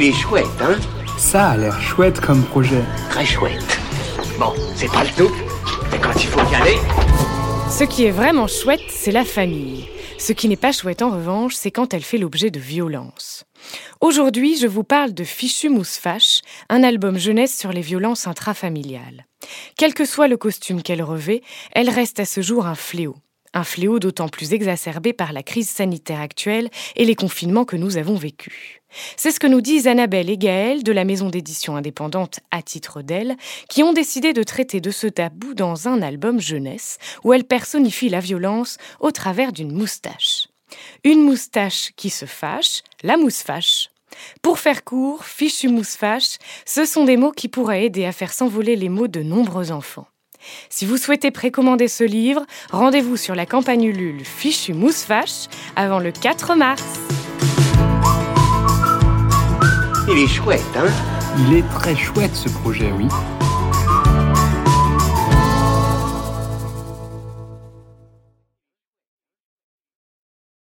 Il est chouette, hein Ça a l'air chouette comme projet. Très chouette. Bon, c'est pas le tout, mais quand il faut y aller... Ce qui est vraiment chouette, c'est la famille. Ce qui n'est pas chouette en revanche, c'est quand elle fait l'objet de violences. Aujourd'hui, je vous parle de Fichu Mousse un album jeunesse sur les violences intrafamiliales. Quel que soit le costume qu'elle revêt, elle reste à ce jour un fléau. Un fléau d'autant plus exacerbé par la crise sanitaire actuelle et les confinements que nous avons vécus. C'est ce que nous disent Annabelle et Gaël de la maison d'édition indépendante À titre d'elle, qui ont décidé de traiter de ce tabou dans un album jeunesse où elles personnifient la violence au travers d'une moustache. Une moustache qui se fâche, la mousse fâche. Pour faire court, fichu mousse fâche, ce sont des mots qui pourraient aider à faire s'envoler les mots de nombreux enfants. Si vous souhaitez précommander ce livre, rendez-vous sur la campagne Ulule Fichu Mousse avant le 4 mars. Il est chouette, hein? Il est très chouette ce projet, oui.